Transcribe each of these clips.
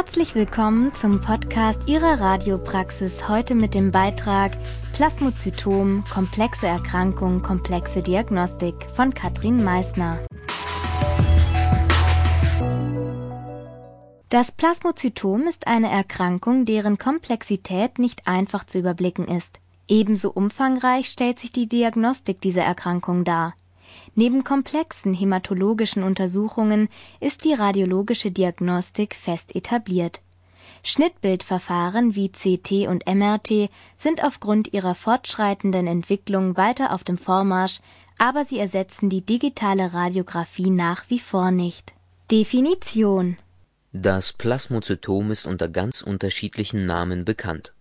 Herzlich willkommen zum Podcast Ihrer Radiopraxis heute mit dem Beitrag Plasmozytom, komplexe Erkrankung, komplexe Diagnostik von Katrin Meissner. Das Plasmozytom ist eine Erkrankung, deren Komplexität nicht einfach zu überblicken ist. Ebenso umfangreich stellt sich die Diagnostik dieser Erkrankung dar. Neben komplexen hämatologischen Untersuchungen ist die radiologische Diagnostik fest etabliert. Schnittbildverfahren wie CT und MRT sind aufgrund ihrer fortschreitenden Entwicklung weiter auf dem Vormarsch, aber sie ersetzen die digitale Radiographie nach wie vor nicht. Definition Das Plasmozytom ist unter ganz unterschiedlichen Namen bekannt.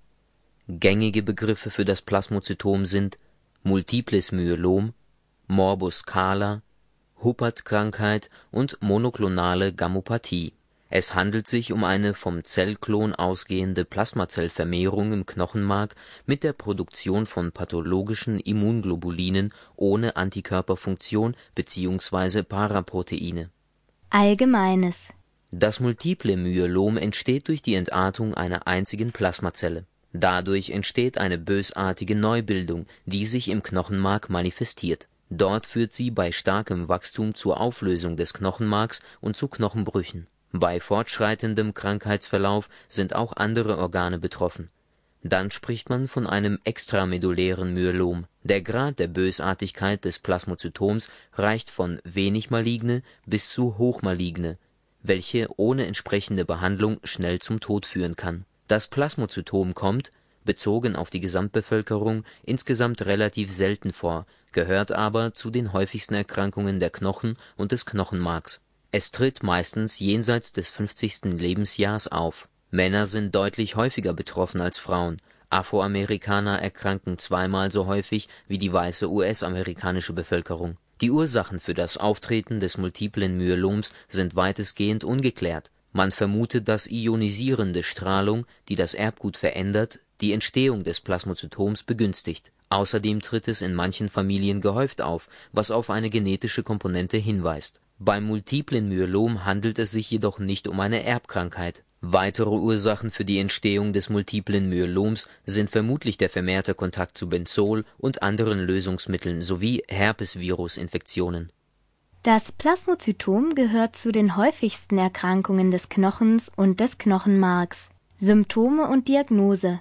Gängige Begriffe für das Plasmozytom sind Multiples Myelom, Morbus Kahler, Huppert-Krankheit und monoklonale Gammopathie. Es handelt sich um eine vom Zellklon ausgehende Plasmazellvermehrung im Knochenmark mit der Produktion von pathologischen Immunglobulinen ohne Antikörperfunktion bzw. Paraproteine. Allgemeines Das multiple Myelom entsteht durch die Entartung einer einzigen Plasmazelle. Dadurch entsteht eine bösartige Neubildung, die sich im Knochenmark manifestiert. Dort führt sie bei starkem Wachstum zur Auflösung des Knochenmarks und zu Knochenbrüchen. Bei fortschreitendem Krankheitsverlauf sind auch andere Organe betroffen. Dann spricht man von einem extramedullären Myelom. Der Grad der Bösartigkeit des Plasmozytoms reicht von wenig maligne bis zu hochmaligne, welche ohne entsprechende Behandlung schnell zum Tod führen kann. Das Plasmozytom kommt, bezogen auf die Gesamtbevölkerung, insgesamt relativ selten vor, gehört aber zu den häufigsten Erkrankungen der Knochen und des Knochenmarks. Es tritt meistens jenseits des 50. Lebensjahrs auf. Männer sind deutlich häufiger betroffen als Frauen. Afroamerikaner erkranken zweimal so häufig wie die weiße US-amerikanische Bevölkerung. Die Ursachen für das Auftreten des multiplen Myeloms sind weitestgehend ungeklärt. Man vermutet, dass ionisierende Strahlung, die das Erbgut verändert, die Entstehung des Plasmozytoms begünstigt. Außerdem tritt es in manchen Familien gehäuft auf, was auf eine genetische Komponente hinweist. Beim multiplen Myelom handelt es sich jedoch nicht um eine Erbkrankheit. Weitere Ursachen für die Entstehung des multiplen Myeloms sind vermutlich der vermehrte Kontakt zu Benzol und anderen Lösungsmitteln sowie Herpesvirusinfektionen. Das Plasmozytom gehört zu den häufigsten Erkrankungen des Knochens und des Knochenmarks. Symptome und Diagnose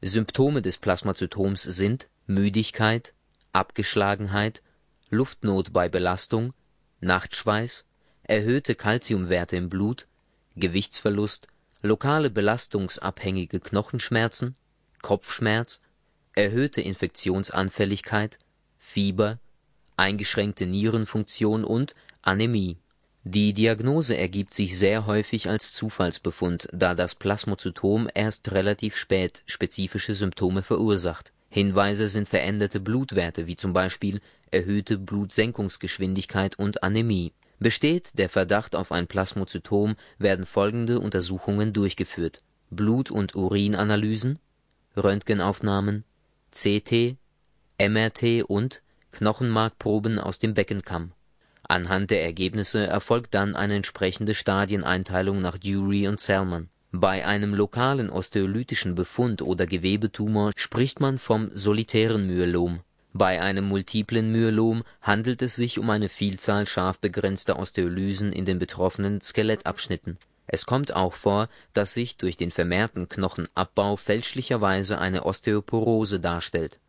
Symptome des Plasmazytoms sind Müdigkeit, Abgeschlagenheit, Luftnot bei Belastung, Nachtschweiß, erhöhte Calciumwerte im Blut, Gewichtsverlust, lokale belastungsabhängige Knochenschmerzen, Kopfschmerz, erhöhte Infektionsanfälligkeit, Fieber, eingeschränkte Nierenfunktion und Anämie. Die Diagnose ergibt sich sehr häufig als Zufallsbefund, da das Plasmozytom erst relativ spät spezifische Symptome verursacht. Hinweise sind veränderte Blutwerte wie zum Beispiel erhöhte Blutsenkungsgeschwindigkeit und Anämie. Besteht der Verdacht auf ein Plasmozytom, werden folgende Untersuchungen durchgeführt: Blut und Urinanalysen, Röntgenaufnahmen, CT, MRT und Knochenmarkproben aus dem Beckenkamm. Anhand der Ergebnisse erfolgt dann eine entsprechende Stadieneinteilung nach Dury und Salmon. Bei einem lokalen osteolytischen Befund oder Gewebetumor spricht man vom solitären Myelom. Bei einem multiplen Myelom handelt es sich um eine Vielzahl scharf begrenzter Osteolysen in den betroffenen Skelettabschnitten. Es kommt auch vor, dass sich durch den vermehrten Knochenabbau fälschlicherweise eine Osteoporose darstellt.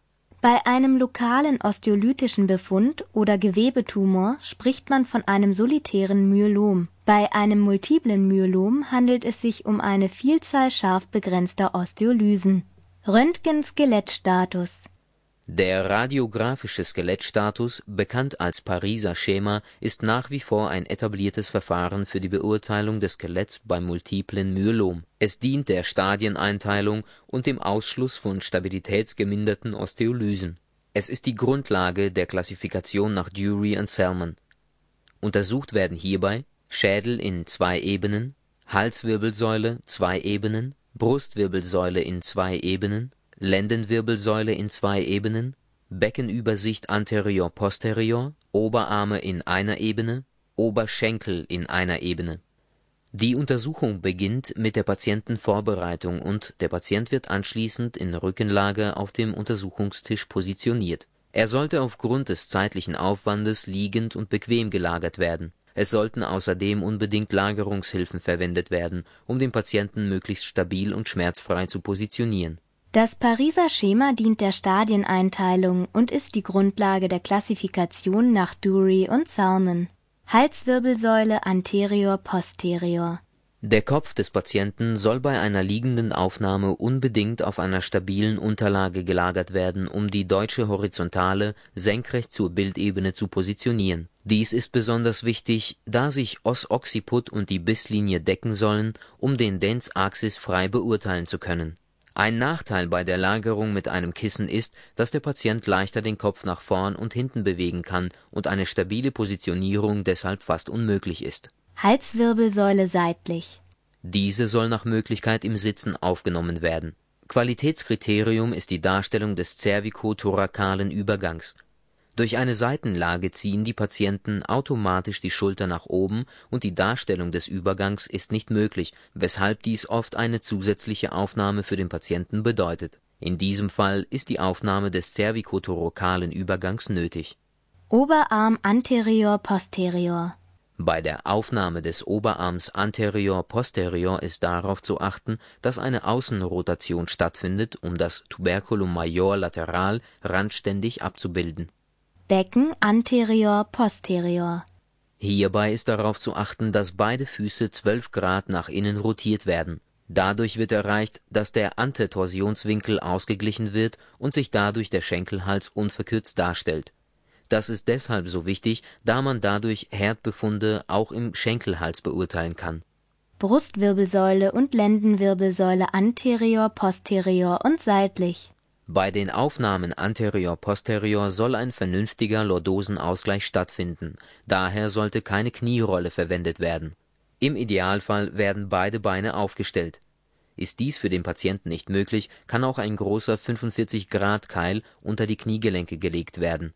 Bei einem lokalen osteolytischen Befund oder Gewebetumor spricht man von einem solitären Myelom. Bei einem multiplen Myelom handelt es sich um eine Vielzahl scharf begrenzter Osteolysen. Röntgen-Skelettstatus Der radiographische Skelettstatus, bekannt als Pariser Schema, ist nach wie vor ein etabliertes Verfahren für die Beurteilung des Skeletts beim multiplen Myelom. Es dient der Stadieneinteilung und dem Ausschluss von stabilitätsgeminderten Osteolysen. Es ist die Grundlage der Klassifikation nach Dury und Salmon. Untersucht werden hierbei Schädel in zwei Ebenen, Halswirbelsäule zwei Ebenen, Brustwirbelsäule in zwei Ebenen, Lendenwirbelsäule in zwei Ebenen, Beckenübersicht anterior-posterior, Oberarme in einer Ebene, Oberschenkel in einer Ebene. Die Untersuchung beginnt mit der Patientenvorbereitung und der Patient wird anschließend in Rückenlage auf dem Untersuchungstisch positioniert. Er sollte aufgrund des zeitlichen Aufwandes liegend und bequem gelagert werden. Es sollten außerdem unbedingt Lagerungshilfen verwendet werden, um den Patienten möglichst stabil und schmerzfrei zu positionieren. Das Pariser Schema dient der Stadieneinteilung und ist die Grundlage der Klassifikation nach Dury und Salmon. Halswirbelsäule anterior-posterior. Der Kopf des Patienten soll bei einer liegenden Aufnahme unbedingt auf einer stabilen Unterlage gelagert werden, um die deutsche Horizontale senkrecht zur Bildebene zu positionieren. Dies ist besonders wichtig, da sich Os Occiput und die Bisslinie decken sollen, um den Dens Axis frei beurteilen zu können ein Nachteil bei der Lagerung mit einem Kissen ist, dass der Patient leichter den Kopf nach vorn und hinten bewegen kann und eine stabile Positionierung deshalb fast unmöglich ist. Halswirbelsäule seitlich. Diese soll nach Möglichkeit im Sitzen aufgenommen werden. Qualitätskriterium ist die Darstellung des cervicothorakalen Übergangs durch eine Seitenlage ziehen die Patienten automatisch die Schulter nach oben und die Darstellung des Übergangs ist nicht möglich, weshalb dies oft eine zusätzliche Aufnahme für den Patienten bedeutet. In diesem Fall ist die Aufnahme des cervicothoracalen Übergangs nötig. Oberarm anterior-posterior bei der Aufnahme des Oberarms anterior-posterior ist darauf zu achten, dass eine Außenrotation stattfindet, um das Tuberculum major lateral randständig abzubilden Becken anterior-posterior. Hierbei ist darauf zu achten, dass beide Füße 12 Grad nach innen rotiert werden. Dadurch wird erreicht, dass der Antetorsionswinkel ausgeglichen wird und sich dadurch der Schenkelhals unverkürzt darstellt. Das ist deshalb so wichtig, da man dadurch Herdbefunde auch im Schenkelhals beurteilen kann. Brustwirbelsäule und Lendenwirbelsäule anterior, posterior und seitlich bei den Aufnahmen anterior-posterior soll ein vernünftiger Lordosenausgleich stattfinden, daher sollte keine Knierolle verwendet werden. Im Idealfall werden beide Beine aufgestellt. Ist dies für den Patienten nicht möglich, kann auch ein großer 45-Grad-Keil unter die Kniegelenke gelegt werden.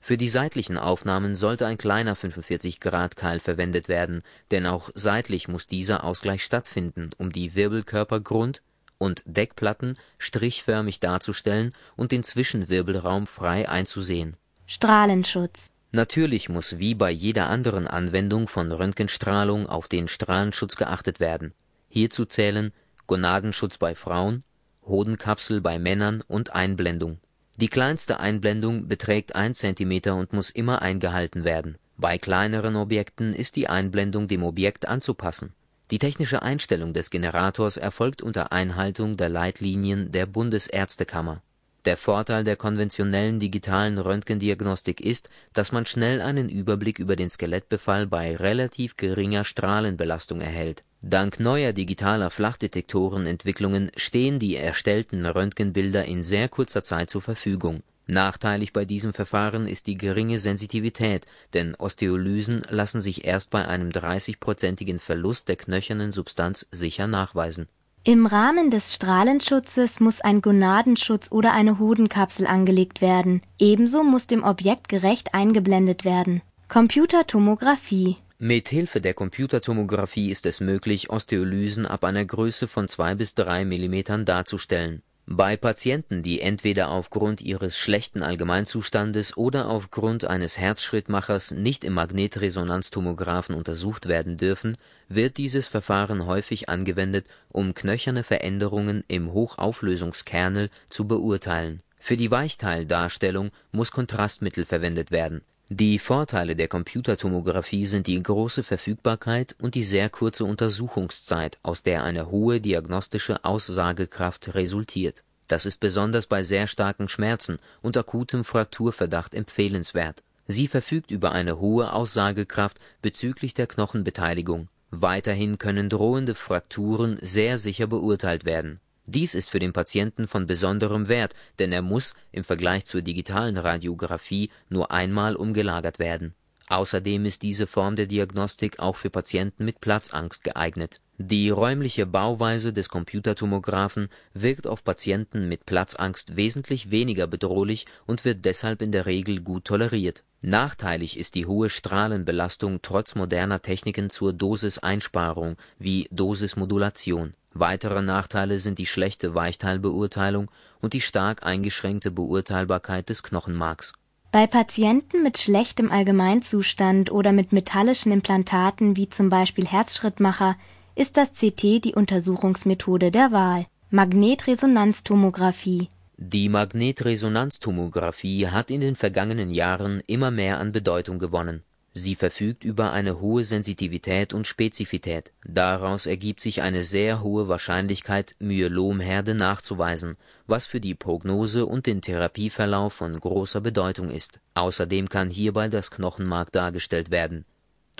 Für die seitlichen Aufnahmen sollte ein kleiner 45-Grad-Keil verwendet werden, denn auch seitlich muss dieser Ausgleich stattfinden, um die Wirbelkörpergrund und Deckplatten strichförmig darzustellen und den Zwischenwirbelraum frei einzusehen. Strahlenschutz Natürlich muss wie bei jeder anderen Anwendung von Röntgenstrahlung auf den Strahlenschutz geachtet werden. Hierzu zählen Gonadenschutz bei Frauen, Hodenkapsel bei Männern und Einblendung. Die kleinste Einblendung beträgt 1 cm und muss immer eingehalten werden. Bei kleineren Objekten ist die Einblendung dem Objekt anzupassen die technische Einstellung des Generators erfolgt unter Einhaltung der Leitlinien der Bundesärztekammer. Der Vorteil der konventionellen digitalen Röntgendiagnostik ist, dass man schnell einen Überblick über den Skelettbefall bei relativ geringer Strahlenbelastung erhält. Dank neuer digitaler Flachdetektorenentwicklungen stehen die erstellten Röntgenbilder in sehr kurzer Zeit zur Verfügung Nachteilig bei diesem Verfahren ist die geringe Sensitivität, denn Osteolysen lassen sich erst bei einem 30-prozentigen Verlust der knöchernen Substanz sicher nachweisen. Im Rahmen des Strahlenschutzes muss ein Gonadenschutz oder eine Hodenkapsel angelegt werden. Ebenso muss dem Objekt gerecht eingeblendet werden. Computertomographie Mit Hilfe der Computertomographie ist es möglich, Osteolysen ab einer Größe von 2 bis 3 mm darzustellen bei Patienten, die entweder aufgrund ihres schlechten Allgemeinzustandes oder aufgrund eines Herzschrittmachers nicht im Magnetresonanztomographen untersucht werden dürfen, wird dieses Verfahren häufig angewendet, um knöcherne Veränderungen im Hochauflösungskernel zu beurteilen. Für die Weichteildarstellung muss Kontrastmittel verwendet werden die Vorteile der Computertomographie sind die große Verfügbarkeit und die sehr kurze Untersuchungszeit, aus der eine hohe diagnostische Aussagekraft resultiert. Das ist besonders bei sehr starken Schmerzen und akutem Frakturverdacht empfehlenswert. Sie verfügt über eine hohe Aussagekraft bezüglich der Knochenbeteiligung. Weiterhin können drohende Frakturen sehr sicher beurteilt werden dies ist für den Patienten von besonderem Wert, denn er muss im Vergleich zur digitalen Radiographie nur einmal umgelagert werden. Außerdem ist diese Form der Diagnostik auch für Patienten mit Platzangst geeignet. Die räumliche Bauweise des Computertomographen wirkt auf Patienten mit Platzangst wesentlich weniger bedrohlich und wird deshalb in der Regel gut toleriert. Nachteilig ist die hohe Strahlenbelastung trotz moderner Techniken zur Dosiseinsparung wie Dosismodulation. Weitere Nachteile sind die schlechte Weichteilbeurteilung und die stark eingeschränkte Beurteilbarkeit des Knochenmarks. Bei Patienten mit schlechtem Allgemeinzustand oder mit metallischen Implantaten wie zum Beispiel Herzschrittmacher ist das CT die Untersuchungsmethode der Wahl. Magnetresonanztomographie Die Magnetresonanztomographie hat in den vergangenen Jahren immer mehr an Bedeutung gewonnen. Sie verfügt über eine hohe Sensitivität und Spezifität. Daraus ergibt sich eine sehr hohe Wahrscheinlichkeit, Myelomherde nachzuweisen, was für die Prognose und den Therapieverlauf von großer Bedeutung ist. Außerdem kann hierbei das Knochenmark dargestellt werden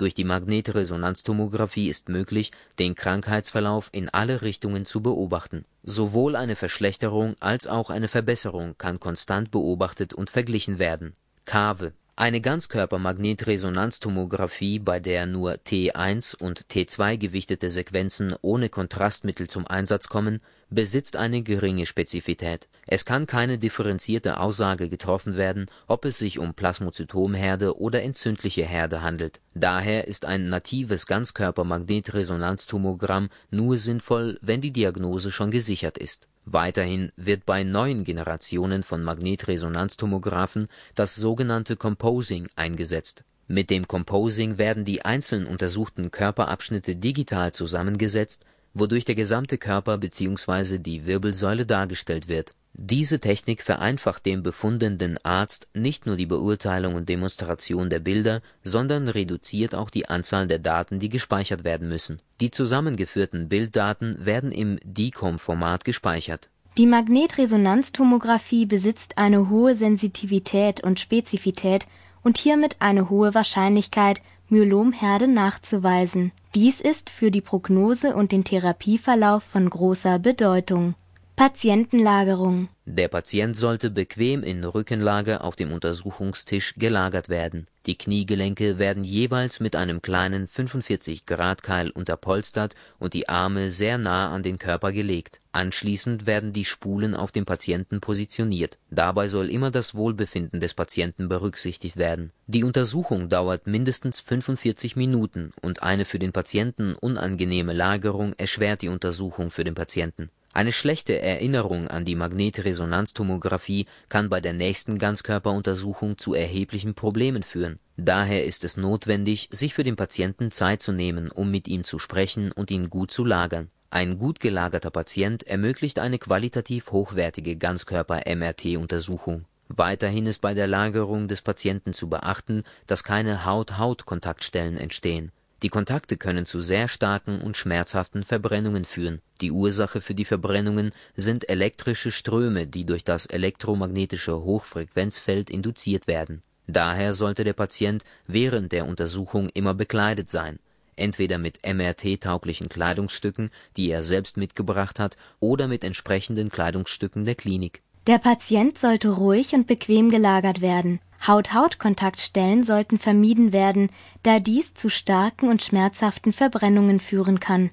durch die Magnetresonanztomographie ist möglich, den Krankheitsverlauf in alle Richtungen zu beobachten. Sowohl eine Verschlechterung als auch eine Verbesserung kann konstant beobachtet und verglichen werden. Kave eine Ganzkörpermagnetresonanztomographie, bei der nur T1 und T2 gewichtete Sequenzen ohne Kontrastmittel zum Einsatz kommen, besitzt eine geringe Spezifität. Es kann keine differenzierte Aussage getroffen werden, ob es sich um Plasmozytomherde oder entzündliche Herde handelt. Daher ist ein natives Ganzkörpermagnetresonanztomogramm nur sinnvoll, wenn die Diagnose schon gesichert ist Weiterhin wird bei neuen Generationen von Magnetresonanztomographen das sogenannte Composing eingesetzt. Mit dem Composing werden die einzeln untersuchten Körperabschnitte digital zusammengesetzt, wodurch der gesamte Körper bzw. die Wirbelsäule dargestellt wird diese Technik vereinfacht dem befundenden Arzt nicht nur die Beurteilung und Demonstration der Bilder, sondern reduziert auch die Anzahl der Daten, die gespeichert werden müssen. Die zusammengeführten Bilddaten werden im DICOM-Format gespeichert. Die Magnetresonanztomographie besitzt eine hohe Sensitivität und Spezifität und hiermit eine hohe Wahrscheinlichkeit, Myelomherde nachzuweisen. Dies ist für die Prognose und den Therapieverlauf von großer Bedeutung Patientenlagerung Der Patient sollte bequem in Rückenlage auf dem Untersuchungstisch gelagert werden. Die Kniegelenke werden jeweils mit einem kleinen 45-Grad-Keil unterpolstert und die Arme sehr nah an den Körper gelegt. Anschließend werden die Spulen auf dem Patienten positioniert. Dabei soll immer das Wohlbefinden des Patienten berücksichtigt werden. Die Untersuchung dauert mindestens 45 Minuten und eine für den Patienten unangenehme Lagerung erschwert die Untersuchung für den Patienten eine schlechte Erinnerung an die Magnetresonanztomographie kann bei der nächsten Ganzkörperuntersuchung zu erheblichen Problemen führen. Daher ist es notwendig, sich für den Patienten Zeit zu nehmen, um mit ihm zu sprechen und ihn gut zu lagern. Ein gut gelagerter Patient ermöglicht eine qualitativ hochwertige Ganzkörper-MRT-Untersuchung. Weiterhin ist bei der Lagerung des Patienten zu beachten, dass keine Haut-Haut-Kontaktstellen entstehen die Kontakte können zu sehr starken und schmerzhaften Verbrennungen führen. Die Ursache für die Verbrennungen sind elektrische Ströme, die durch das elektromagnetische Hochfrequenzfeld induziert werden. Daher sollte der Patient während der Untersuchung immer bekleidet sein, entweder mit MRT-tauglichen Kleidungsstücken, die er selbst mitgebracht hat, oder mit entsprechenden Kleidungsstücken der Klinik. Der Patient sollte ruhig und bequem gelagert werden Haut-Haut-Kontaktstellen sollten vermieden werden, da dies zu starken und schmerzhaften Verbrennungen führen kann.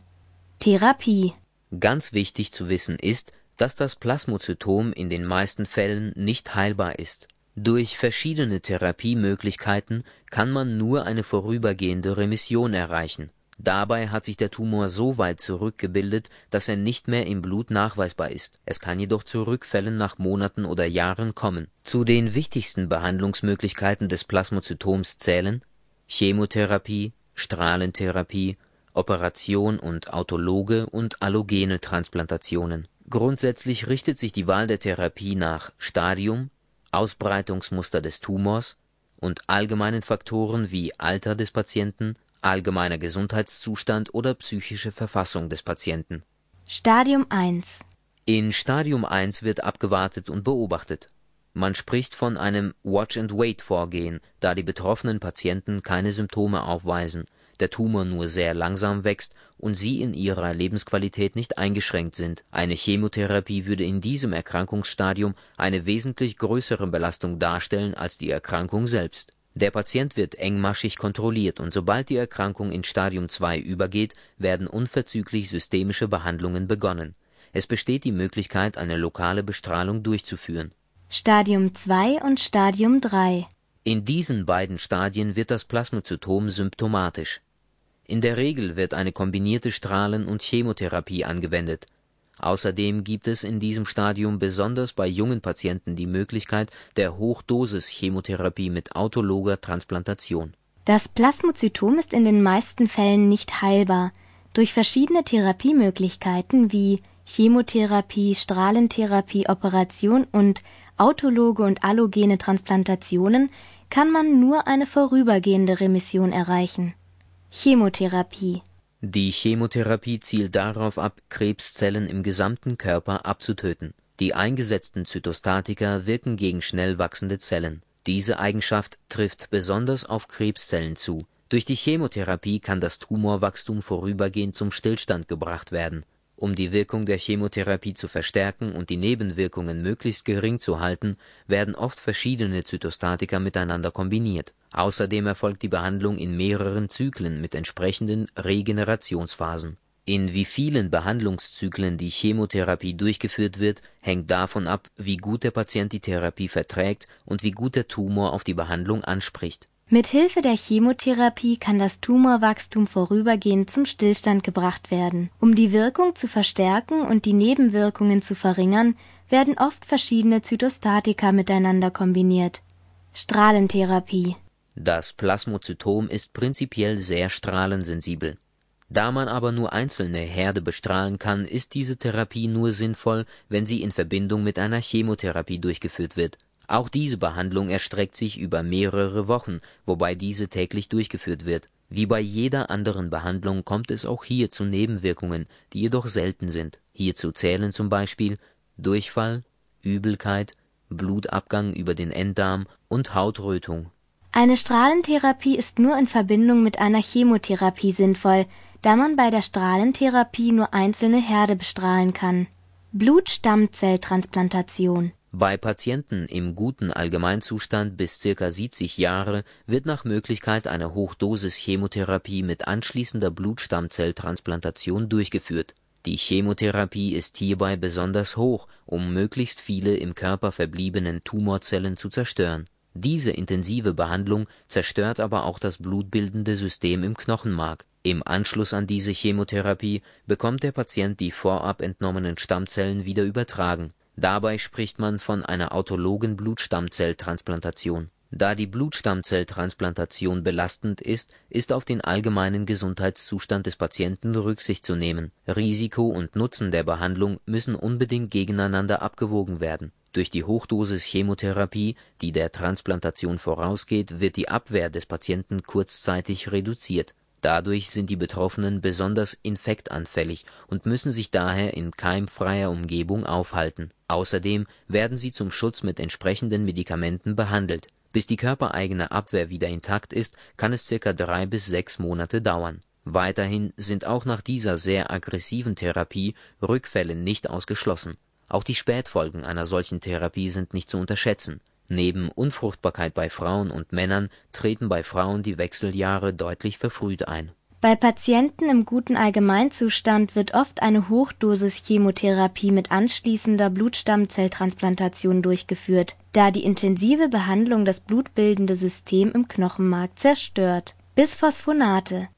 Therapie Ganz wichtig zu wissen ist, dass das Plasmozytom in den meisten Fällen nicht heilbar ist. Durch verschiedene Therapiemöglichkeiten kann man nur eine vorübergehende Remission erreichen Dabei hat sich der Tumor so weit zurückgebildet, dass er nicht mehr im Blut nachweisbar ist. Es kann jedoch zu Rückfällen nach Monaten oder Jahren kommen. Zu den wichtigsten Behandlungsmöglichkeiten des Plasmozytoms zählen Chemotherapie, Strahlentherapie, Operation und autologe und allogene Transplantationen. Grundsätzlich richtet sich die Wahl der Therapie nach Stadium, Ausbreitungsmuster des Tumors und allgemeinen Faktoren wie Alter des Patienten allgemeiner Gesundheitszustand oder psychische Verfassung des Patienten. Stadium 1 In Stadium 1 wird abgewartet und beobachtet. Man spricht von einem Watch-and-Wait-Vorgehen, da die betroffenen Patienten keine Symptome aufweisen, der Tumor nur sehr langsam wächst und sie in ihrer Lebensqualität nicht eingeschränkt sind. Eine Chemotherapie würde in diesem Erkrankungsstadium eine wesentlich größere Belastung darstellen als die Erkrankung selbst Der Patient wird engmaschig kontrolliert und sobald die Erkrankung in Stadium II übergeht, werden unverzüglich systemische Behandlungen begonnen. Es besteht die Möglichkeit, eine lokale Bestrahlung durchzuführen. Stadium II und Stadium III In diesen beiden Stadien wird das Plasmazytom symptomatisch. In der Regel wird eine kombinierte Strahlen und Chemotherapie angewendet. Außerdem gibt es in diesem Stadium besonders bei jungen Patienten die Möglichkeit der Hochdosis-Chemotherapie mit autologer Transplantation. Das Plasmazytom ist in den meisten Fällen nicht heilbar. Durch verschiedene Therapiemöglichkeiten wie Chemotherapie, Strahlentherapie, Operation und autologe und allogene Transplantationen kann man nur eine vorübergehende Remission erreichen. Chemotherapie Die Chemotherapie zielt darauf ab, Krebszellen im gesamten Körper abzutöten. Die eingesetzten Zytostatika wirken gegen schnell wachsende Zellen. Diese Eigenschaft trifft besonders auf Krebszellen zu. Durch die Chemotherapie kann das Tumorwachstum vorübergehend zum Stillstand gebracht werden. Um die Wirkung der Chemotherapie zu verstärken und die Nebenwirkungen möglichst gering zu halten, werden oft verschiedene Zytostatika miteinander kombiniert. Außerdem erfolgt die Behandlung in mehreren Zyklen mit entsprechenden Regenerationsphasen. In wie vielen Behandlungszyklen die Chemotherapie durchgeführt wird, hängt davon ab, wie gut der Patient die Therapie verträgt und wie gut der Tumor auf die Behandlung anspricht mit Hilfe der Chemotherapie kann das Tumorwachstum vorübergehend zum Stillstand gebracht werden. Um die Wirkung zu verstärken und die Nebenwirkungen zu verringern, werden oft verschiedene Zytostatika miteinander kombiniert. Strahlentherapie Das Plasmozytom ist prinzipiell sehr strahlensensibel. Da man aber nur einzelne Herde bestrahlen kann, ist diese Therapie nur sinnvoll, wenn sie in Verbindung mit einer Chemotherapie durchgeführt wird auch diese Behandlung erstreckt sich über mehrere Wochen, wobei diese täglich durchgeführt wird. Wie bei jeder anderen Behandlung kommt es auch hier zu Nebenwirkungen, die jedoch selten sind. Hierzu zählen zum Beispiel Durchfall, Übelkeit, Blutabgang über den Enddarm und Hautrötung. Eine Strahlentherapie ist nur in Verbindung mit einer Chemotherapie sinnvoll, da man bei der Strahlentherapie nur einzelne Herde bestrahlen kann. Blutstammzelltransplantation bei Patienten im guten Allgemeinzustand bis ca. 70 Jahre wird nach Möglichkeit eine Hochdosis-Chemotherapie mit anschließender Blutstammzelltransplantation durchgeführt. Die Chemotherapie ist hierbei besonders hoch, um möglichst viele im Körper verbliebenen Tumorzellen zu zerstören. Diese intensive Behandlung zerstört aber auch das blutbildende System im Knochenmark. Im Anschluss an diese Chemotherapie bekommt der Patient die vorab entnommenen Stammzellen wieder übertragen Dabei spricht man von einer autologen Blutstammzelltransplantation. Da die Blutstammzelltransplantation belastend ist, ist auf den allgemeinen Gesundheitszustand des Patienten Rücksicht zu nehmen. Risiko und Nutzen der Behandlung müssen unbedingt gegeneinander abgewogen werden. Durch die Hochdosis Chemotherapie, die der Transplantation vorausgeht, wird die Abwehr des Patienten kurzzeitig reduziert Dadurch sind die Betroffenen besonders infektanfällig und müssen sich daher in keimfreier Umgebung aufhalten. Außerdem werden sie zum Schutz mit entsprechenden Medikamenten behandelt. Bis die körpereigene Abwehr wieder intakt ist, kann es circa drei bis sechs Monate dauern. Weiterhin sind auch nach dieser sehr aggressiven Therapie Rückfälle nicht ausgeschlossen. Auch die Spätfolgen einer solchen Therapie sind nicht zu unterschätzen Neben Unfruchtbarkeit bei Frauen und Männern treten bei Frauen die Wechseljahre deutlich verfrüht ein. Bei Patienten im guten Allgemeinzustand wird oft eine Hochdosis-Chemotherapie mit anschließender Blutstammzelltransplantation durchgeführt, da die intensive Behandlung das blutbildende System im Knochenmark zerstört. Bisphosphonate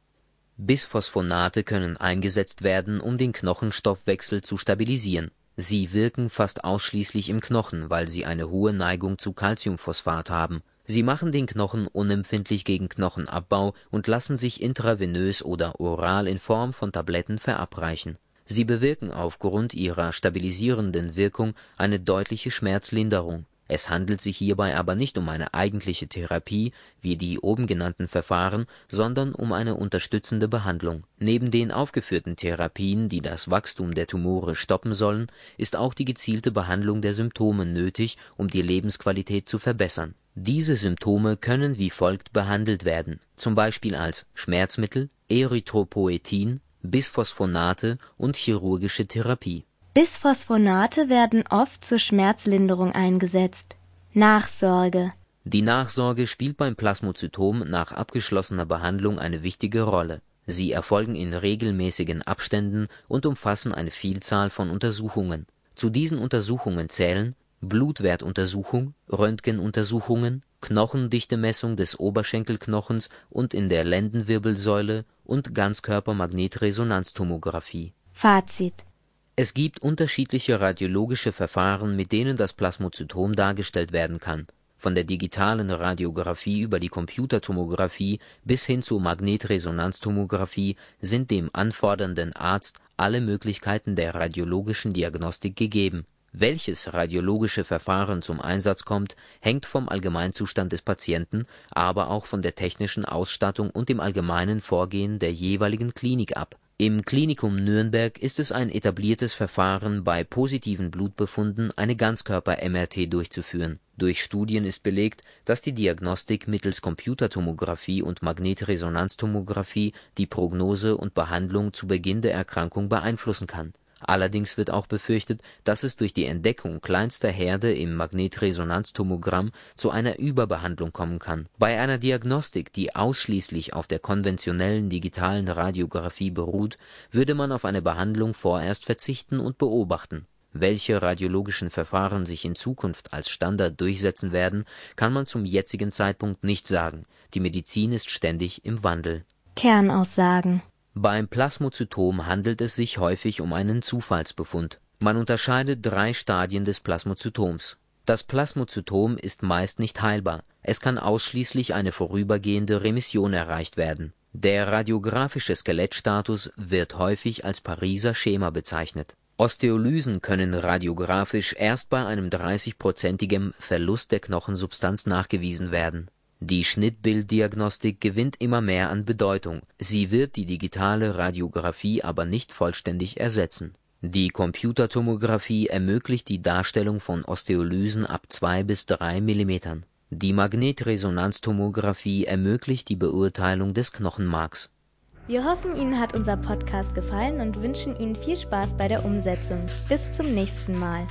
Bisphosphonate können eingesetzt werden, um den Knochenstoffwechsel zu stabilisieren Sie wirken fast ausschließlich im Knochen, weil sie eine hohe Neigung zu Calciumphosphat haben. Sie machen den Knochen unempfindlich gegen Knochenabbau und lassen sich intravenös oder oral in Form von Tabletten verabreichen. Sie bewirken aufgrund ihrer stabilisierenden Wirkung eine deutliche Schmerzlinderung es handelt sich hierbei aber nicht um eine eigentliche Therapie wie die oben genannten Verfahren, sondern um eine unterstützende Behandlung. Neben den aufgeführten Therapien, die das Wachstum der Tumore stoppen sollen, ist auch die gezielte Behandlung der Symptome nötig, um die Lebensqualität zu verbessern. Diese Symptome können wie folgt behandelt werden, zum Beispiel als Schmerzmittel, Erythropoetin, Bisphosphonate und chirurgische Therapie Bisphosphonate werden oft zur Schmerzlinderung eingesetzt. Nachsorge Die Nachsorge spielt beim Plasmozytom nach abgeschlossener Behandlung eine wichtige Rolle. Sie erfolgen in regelmäßigen Abständen und umfassen eine Vielzahl von Untersuchungen. Zu diesen Untersuchungen zählen Blutwertuntersuchung, Röntgenuntersuchungen, Knochendichtemessung des Oberschenkelknochens und in der Lendenwirbelsäule und Ganzkörper-Magnetresonanztomographie. Fazit Es gibt unterschiedliche radiologische Verfahren, mit denen das Plasmozytom dargestellt werden kann von der digitalen Radiographie über die Computertomographie bis hin zur Magnetresonanztomographie sind dem anfordernden Arzt alle Möglichkeiten der radiologischen Diagnostik gegeben. Welches radiologische Verfahren zum Einsatz kommt, hängt vom Allgemeinzustand des Patienten, aber auch von der technischen Ausstattung und dem allgemeinen Vorgehen der jeweiligen Klinik ab im Klinikum Nürnberg ist es ein etabliertes Verfahren, bei positiven Blutbefunden eine Ganzkörper-MRT durchzuführen. Durch Studien ist belegt, dass die Diagnostik mittels Computertomographie und Magnetresonanztomographie die Prognose und Behandlung zu Beginn der Erkrankung beeinflussen kann Allerdings wird auch befürchtet, dass es durch die Entdeckung kleinster Herde im Magnetresonanztomogramm zu einer Überbehandlung kommen kann. Bei einer Diagnostik, die ausschließlich auf der konventionellen digitalen Radiographie beruht, würde man auf eine Behandlung vorerst verzichten und beobachten. Welche radiologischen Verfahren sich in Zukunft als Standard durchsetzen werden, kann man zum jetzigen Zeitpunkt nicht sagen. Die Medizin ist ständig im Wandel. Kernaussagen beim Plasmozytom handelt es sich häufig um einen Zufallsbefund. Man unterscheidet drei Stadien des Plasmozytoms. Das Plasmozytom ist meist nicht heilbar, es kann ausschließlich eine vorübergehende Remission erreicht werden. Der radiografische Skelettstatus wird häufig als Pariser Schema bezeichnet. Osteolysen können radiografisch erst bei einem 30-prozentigen Verlust der Knochensubstanz nachgewiesen werden die Schnittbilddiagnostik gewinnt immer mehr an Bedeutung, sie wird die digitale Radiographie aber nicht vollständig ersetzen. Die Computertomographie ermöglicht die Darstellung von Osteolysen ab 2 bis 3 Millimetern. Die Magnetresonanztomographie ermöglicht die Beurteilung des Knochenmarks. Wir hoffen, Ihnen hat unser Podcast gefallen und wünschen Ihnen viel Spaß bei der Umsetzung. Bis zum nächsten Mal.